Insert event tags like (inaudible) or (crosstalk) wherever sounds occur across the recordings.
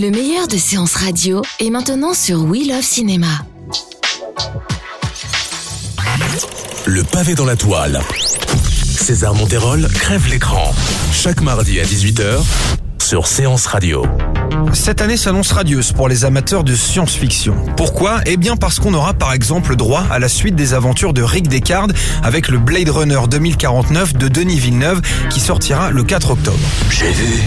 Le meilleur de séances radio est maintenant sur We Love Cinéma. Le pavé dans la toile. César Monterol crève l'écran. Chaque mardi à 18h sur Séance Radio. Cette année s'annonce radieuse pour les amateurs de science-fiction. Pourquoi? Eh bien parce qu'on aura par exemple droit à la suite des aventures de Rick Deckard avec le Blade Runner 2049 de Denis Villeneuve qui sortira le 4 octobre. J'ai vu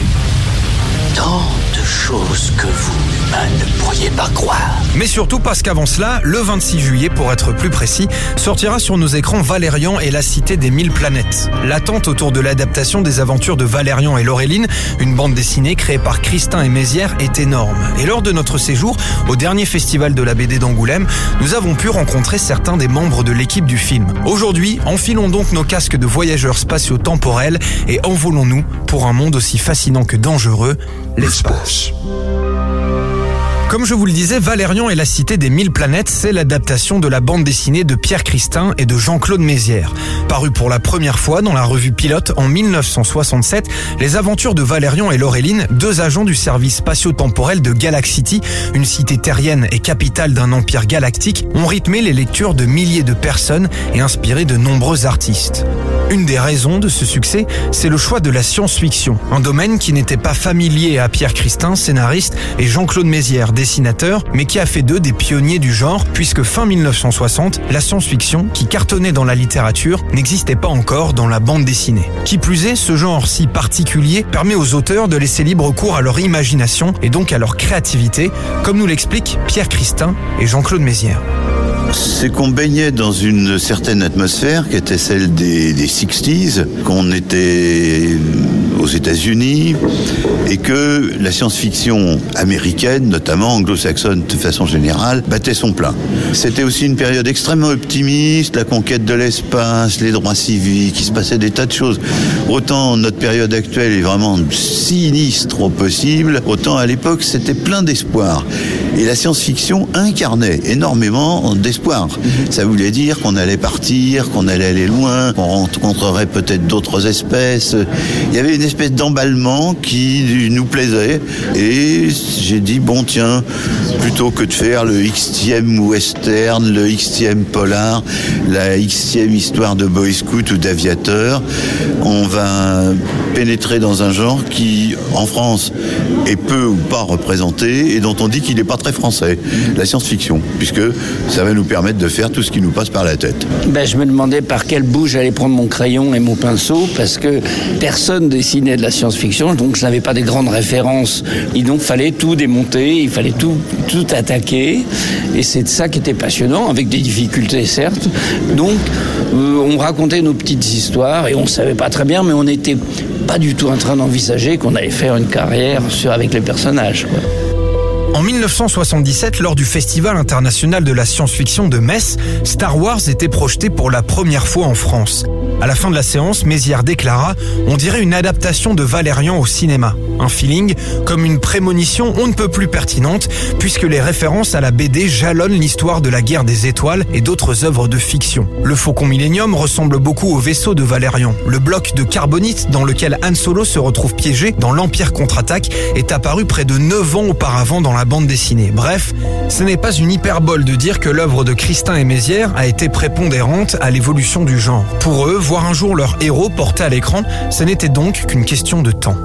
tant de choses que vous, ne pourriez pas croire. Mais surtout parce qu'avant cela, le 26 juillet pour être plus précis, sortira sur nos écrans Valérian et la cité des mille planètes. L'attente autour de l'adaptation des aventures de Valérian et Laureline, une bande dessinée créée par Christin et Mézières, est énorme. Et lors de notre séjour au dernier festival de la BD d'Angoulême, nous avons pu rencontrer certains des membres de l'équipe du film. Aujourd'hui, enfilons donc nos casques de voyageurs spatio-temporels et envolons-nous pour un monde aussi fascinant que dangereux, l'espace. Comme je vous le disais, Valérian et la cité des mille planètes, c'est l'adaptation de la bande dessinée de Pierre Christin et de Jean-Claude Mézières. Paru pour la première fois dans la revue Pilote en 1967, les aventures de Valérian et Laureline, deux agents du service spatio-temporel de Galaxity, une cité terrienne et capitale d'un empire galactique, ont rythmé les lectures de milliers de personnes et inspiré de nombreux artistes. Une des raisons de ce succès, c'est le choix de la science-fiction, un domaine qui n'était pas familier à Pierre Christin, scénariste, et Jean-Claude Mézières, dessinateur, mais qui a fait d'eux des pionniers du genre, puisque fin 1960, la science-fiction, qui cartonnait dans la littérature, n'existait pas encore dans la bande dessinée. Qui plus est, ce genre si particulier permet aux auteurs de laisser libre cours à leur imagination et donc à leur créativité, comme nous l'expliquent Pierre Christin et Jean-Claude Mézières. C'est qu'on baignait dans une certaine atmosphère qui était celle des, des 60s, qu'on était aux États-Unis et que la science-fiction américaine, notamment anglo-saxonne de façon générale, battait son plein. C'était aussi une période extrêmement optimiste, la conquête de l'espace, les droits civiques, il se passait des tas de choses. Autant notre période actuelle est vraiment sinistre au possible, autant à l'époque c'était plein d'espoir. Et la science-fiction incarnait énormément d'espoir. Ça voulait dire qu'on allait partir, qu'on allait aller loin, qu'on rencontrerait peut-être d'autres espèces. Il y avait une espèce d'emballement qui nous plaisait. Et j'ai dit, bon tiens, plutôt que de faire le XTM western, le XTM polar, la XTM histoire de boy scout ou d'aviateur, on va pénétrer dans un genre qui, en France, est peu ou pas représenté et dont on dit qu'il n'est pas très français, la science-fiction, puisque ça va nous permettre de faire tout ce qui nous passe par la tête. Ben, je me demandais par quel bout j'allais prendre mon crayon et mon pinceau, parce que personne dessinait de la science-fiction, donc je n'avais pas des grandes références. Et donc, fallait tout démonter, il fallait tout, tout attaquer. Et c'est ça qui était passionnant, avec des difficultés, certes. Donc, euh, on racontait nos petites histoires, et on savait pas très bien, mais on n'était pas du tout en train d'envisager qu'on allait faire une carrière sur, avec les personnages. En 1977, lors du Festival international de la science-fiction de Metz, Star Wars était projeté pour la première fois en France. À la fin de la séance, Mézières déclara On dirait une adaptation de Valérian au cinéma. Un feeling comme une prémonition on ne peut plus pertinente, puisque les références à la BD jalonnent l'histoire de la guerre des étoiles et d'autres œuvres de fiction. Le Faucon Millennium ressemble beaucoup au vaisseau de Valérian. Le bloc de carbonite dans lequel Han Solo se retrouve piégé dans l'Empire contre-attaque est apparu près de 9 ans auparavant dans la bande dessinée. Bref, ce n'est pas une hyperbole de dire que l'œuvre de Christin et Mézières a été prépondérante à l'évolution du genre. Pour eux, voir un jour leur héros porté à l'écran, ce n'était donc qu'une question de temps.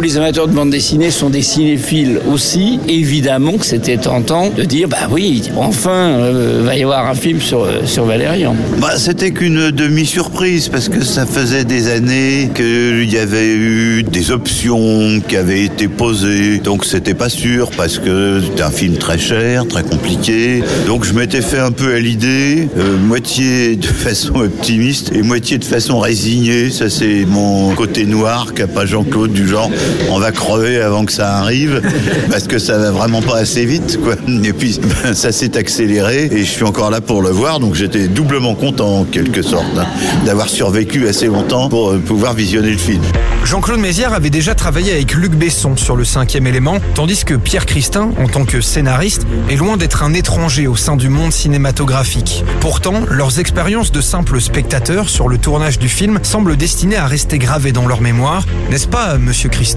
Les amateurs de bande dessinée sont des cinéphiles aussi. Évidemment que c'était tentant de dire, bah oui, enfin, euh, va y avoir un film sur, euh, sur Valérian. Bah, c'était qu'une demi-surprise parce que ça faisait des années qu'il y avait eu des options qui avaient été posées. Donc c'était pas sûr parce que c'était un film très cher, très compliqué. Donc je m'étais fait un peu à l'idée, euh, moitié de (laughs) façon optimiste et moitié de façon résignée. Ça c'est mon côté noir qu'a pas Jean-Claude du genre on va crever avant que ça arrive parce que ça va vraiment pas assez vite quoi. Et puis ça s'est accéléré et je suis encore là pour le voir donc j'étais doublement content en quelque sorte hein, d'avoir survécu assez longtemps pour euh, pouvoir visionner le film. Jean-Claude Mézières avait déjà travaillé avec Luc Besson sur le cinquième élément, tandis que Pierre Christin, en tant que scénariste, est loin d'être un étranger au sein du monde cinématographique. Pourtant, leurs expériences de simples spectateurs sur le tournage du film semblent destinées à rester gravées dans leur mémoire, n'est-ce pas, monsieur Christin?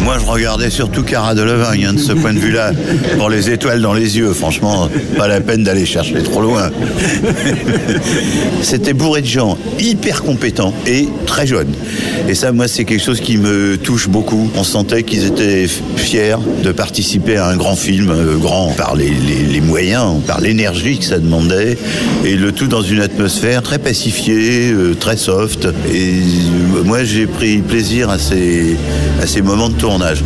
Moi, je regardais surtout Cara Delevingne, hein, de ce point de vue-là, pour les étoiles dans les yeux. Franchement, pas la peine d'aller chercher trop loin. C'était bourré de gens hyper compétents et très jeunes. Et ça, moi, c'est quelque chose qui me touche beaucoup. On sentait qu'ils étaient fiers de participer à un grand film, euh, grand par les, moyens, par l'énergie que ça demandait, et le tout dans une atmosphère très pacifiée, euh, très soft. Et euh, moi, j'ai pris plaisir à ces, à ces moments de tournage.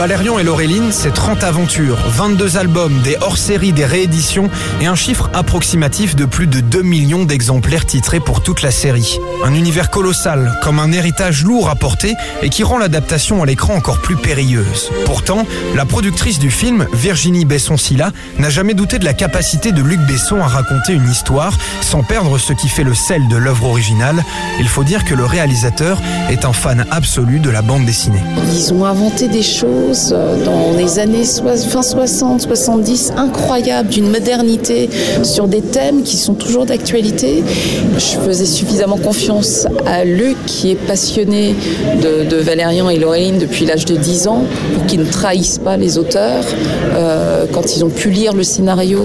Valérian et Laureline, c'est 30 aventures, 22 albums, des hors-séries, des rééditions et un chiffre approximatif de plus de 2 millions d'exemplaires titrés pour toute la série. Un univers colossal, comme un héritage lourd à porter et qui rend l'adaptation à l'écran encore plus périlleuse. Pourtant, la productrice du film, Virginie Besson-Silla, n'a jamais douté de la capacité de Luc Besson à raconter une histoire sans perdre ce qui fait le sel de l'œuvre originale. Il faut dire que le réalisateur est un fan absolu de la bande dessinée. Ils ont inventé des choses euh, dans les années fin 60, 70 incroyables, d'une modernité sur des thèmes qui sont toujours d'actualité. Je faisais suffisamment confiance à Luc, qui est passionné de, Valérian et Laureline depuis l'âge de 10 ans, pour qu'ils ne trahissent pas les auteurs. Euh, quand ils ont pu lire le scénario,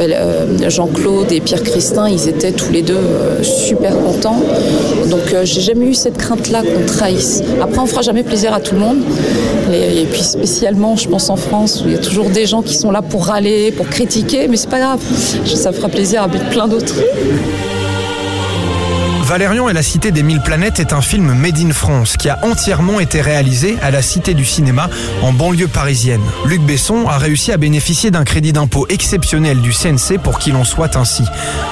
euh, Jean-Claude et Pierre Christin, ils étaient tous les deux super contents. Donc j'ai jamais eu cette crainte-là qu'on trahisse. Après, on fera jamais plaisir à tout le monde. Puis spécialement, je pense en France, où il y a toujours des gens qui sont là pour râler, pour critiquer, mais c'est pas grave. Ça fera plaisir à plein d'autres. Valérian et la Cité des Mille Planètes est un film made in France qui a entièrement été réalisé à la Cité du Cinéma en banlieue parisienne. Luc Besson a réussi à bénéficier d'un crédit d'impôt exceptionnel du CNC pour qu'il en soit ainsi.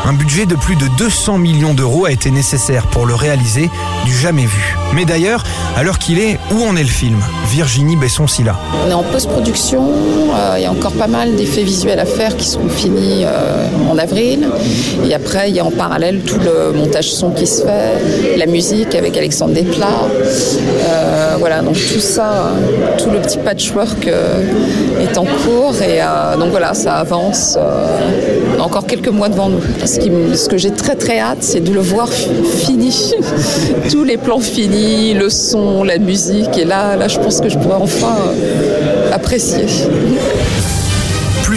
Un budget de plus de 200 millions d'euros a été nécessaire pour le réaliser, du jamais vu. Mais d'ailleurs, à l'heure qu'il est, où en est le film? Virginie Besson-Silla. On est en post-production, euh, il y a encore pas mal d'effets visuels à faire qui seront finis euh, en avril. Et après, il y a en parallèle tout le montage son qui la musique avec Alexandre Desplat. Euh, voilà, donc tout ça, tout le petit patchwork euh, est en cours. Et euh, donc voilà, ça avance. on a encore quelques mois devant nous. Ce, que j'ai très très hâte, c'est de le voir fi- fini. (laughs) Tous les plans finis, le son, la musique. Et là, là je pense que je pourrais enfin apprécier.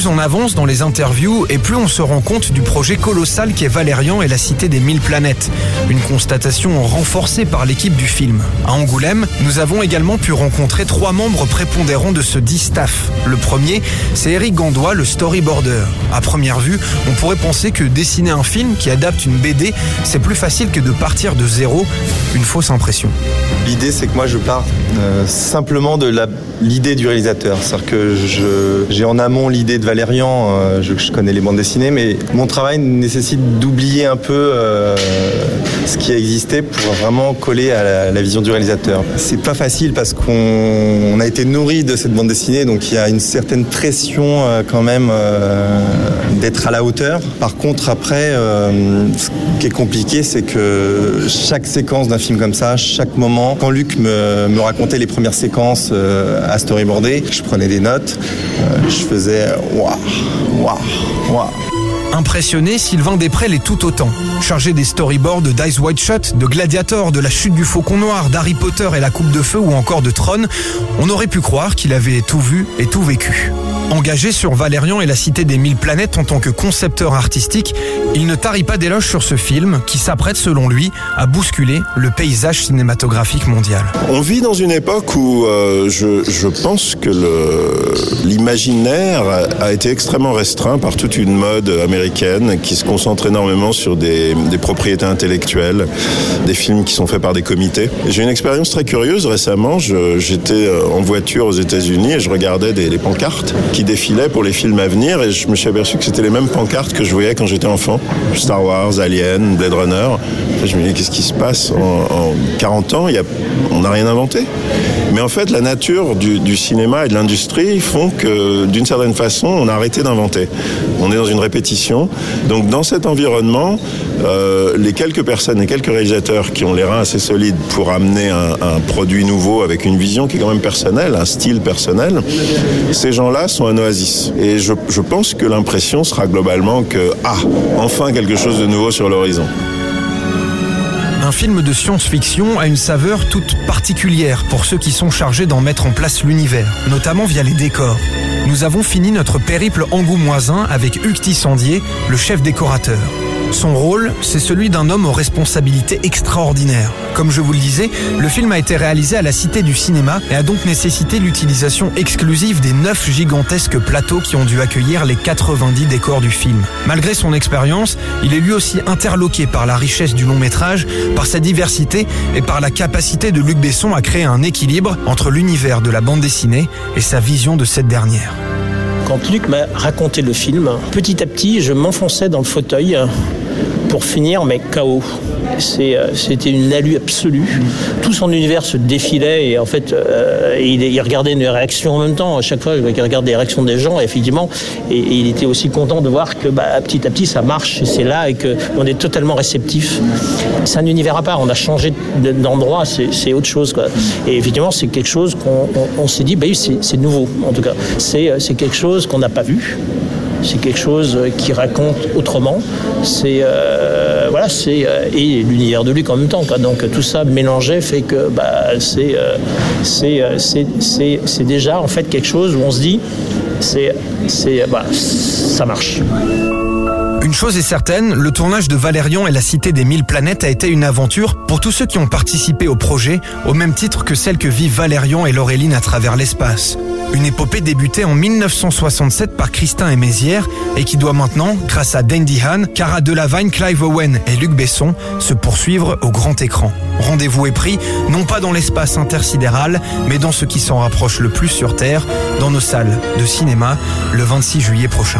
On avance dans les interviews et plus on se rend compte du projet colossal qu'est Valérian et la Cité des Mille Planètes. Une constatation renforcée par l'équipe du film. À Angoulême, nous avons également pu rencontrer trois membres prépondérants de ce dit staff. Le premier, c'est Eric Gandois, le storyboarder. À première vue, on pourrait penser que dessiner un film qui adapte une BD, c'est plus facile que de partir de zéro. Une fausse impression. L'idée, c'est que moi, je pars euh, simplement de l'idée du réalisateur. C'est-à-dire que j'ai en amont l'idée de Valérian, euh, je, je connais les bandes dessinées, mais mon travail nécessite d'oublier un peu euh, ce qui a existé pour vraiment coller à la, la vision du réalisateur. C'est pas facile parce qu'on on a été nourri de cette bande dessinée, donc il y a une certaine pression quand même d'être à la hauteur. Par contre, après, ce qui est compliqué, c'est que chaque séquence d'un film comme ça, chaque moment, quand Luc me, racontait les premières séquences euh, à storyboarder, je prenais des notes, euh, je faisais waouh, waouh, waouh. Impressionné, Sylvain Després l'est tout autant. Chargé des storyboards de Dice White Shot, de Gladiator, de la chute du Faucon Noir, d'Harry Potter et la Coupe de Feu ou encore de Tron, on aurait pu croire qu'il avait tout vu et tout vécu. Engagé sur Valérian et la Cité des Mille Planètes en tant que concepteur artistique, il ne tarit pas d'éloges sur ce film qui s'apprête selon lui à bousculer le paysage cinématographique mondial. On vit dans une époque où euh, je, je, pense que l'imaginaire a été extrêmement restreint par toute une mode américaine qui se concentre énormément sur des, propriétés intellectuelles, des films qui sont faits par des comités. J'ai une expérience très curieuse récemment. J'étais euh, en voiture aux États-Unis et je regardais des, pancartes qui défilaient pour les films à venir et je me suis aperçu que c'était les mêmes pancartes que je voyais quand j'étais enfant. Star Wars, Alien, Blade Runner. Je me dis qu'est-ce qui se passe en, en 40 ans? Y a, On n'a rien inventé. Mais en fait, la nature du, cinéma et de l'industrie font que, d'une certaine façon, on a arrêté d'inventer. On est dans une répétition. Donc, dans cet environnement, euh, les quelques personnes et quelques réalisateurs qui ont les reins assez solides pour amener un, un produit nouveau avec une vision qui est quand même personnelle, un style personnel, ces gens-là sont un oasis. Et je, je pense que l'impression sera globalement que, ah, enfin quelque chose de nouveau sur l'horizon. Un film de science-fiction a une saveur toute particulière pour ceux qui sont chargés d'en mettre en place l'univers, notamment via les décors. Nous avons fini notre périple angoumoisin avec Hugues Tissandier, le chef décorateur. Son rôle, c'est celui d'un homme aux responsabilités extraordinaires. Comme je vous le disais, le film a été réalisé à la Cité du Cinéma et a donc nécessité l'utilisation exclusive des 9 gigantesques plateaux qui ont dû accueillir les 90 décors du film. Malgré son expérience, il est lui aussi interloqué par la richesse du long métrage, par sa diversité et par la capacité de Luc Besson à créer un équilibre entre l'univers de la bande dessinée et sa vision de cette dernière. Quand Luc m'a raconté le film, petit à petit, je m'enfonçais dans le fauteuil pour finir, mais KO. C'était une alu absolue. Tout son univers se défilait et en fait, euh, il, regardait les réactions en même temps. À chaque fois, il regardait les réactions des gens, et effectivement, et, il était aussi content de voir que bah, petit à petit, ça marche, et c'est là, et qu'on est totalement réceptif. C'est un univers à part. On a changé d'endroit, c'est autre chose. Et effectivement, c'est quelque chose qu'on on, on s'est dit, bah, c'est nouveau, en tout cas. C'est quelque chose qu'on n'a pas vu c'est quelque chose qui raconte autrement. Euh, voilà, c'est euh, et l'univers de Luc en même temps. Donc tout ça mélangé fait que bah, c'est euh, déjà en fait quelque chose où on se dit c'est c'est bah, ça marche. Une chose est certaine, le tournage de Valérian et la Cité des Mille Planètes a été une aventure pour tous ceux qui ont participé au projet, au même titre que celle que vivent Valérian et Laureline à travers l'espace. Une épopée débutée en 1967 par Christin et Mézières et qui doit maintenant, grâce à Dandy Han, Cara Delevingne, Clive Owen et Luc Besson, se poursuivre au grand écran. Rendez-vous est pris, non pas dans l'espace intersidéral, mais dans ce qui s'en rapproche le plus sur Terre, dans nos salles de cinéma, le 26 juillet prochain.